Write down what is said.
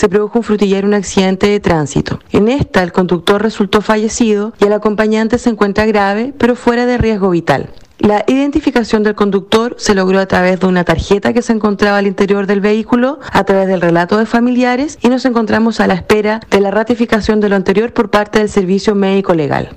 se produjo un frutillero un accidente de tránsito. En esta, el conductor resultó fallecido y el acompañante se encuentra grave, pero fuera de riesgo vital. La identificación del conductor se logró a través de una tarjeta que se encontraba al interior del vehículo, a través del relato de familiares y nos encontramos a la espera de la ratificación de lo anterior por parte del Servicio Médico Legal.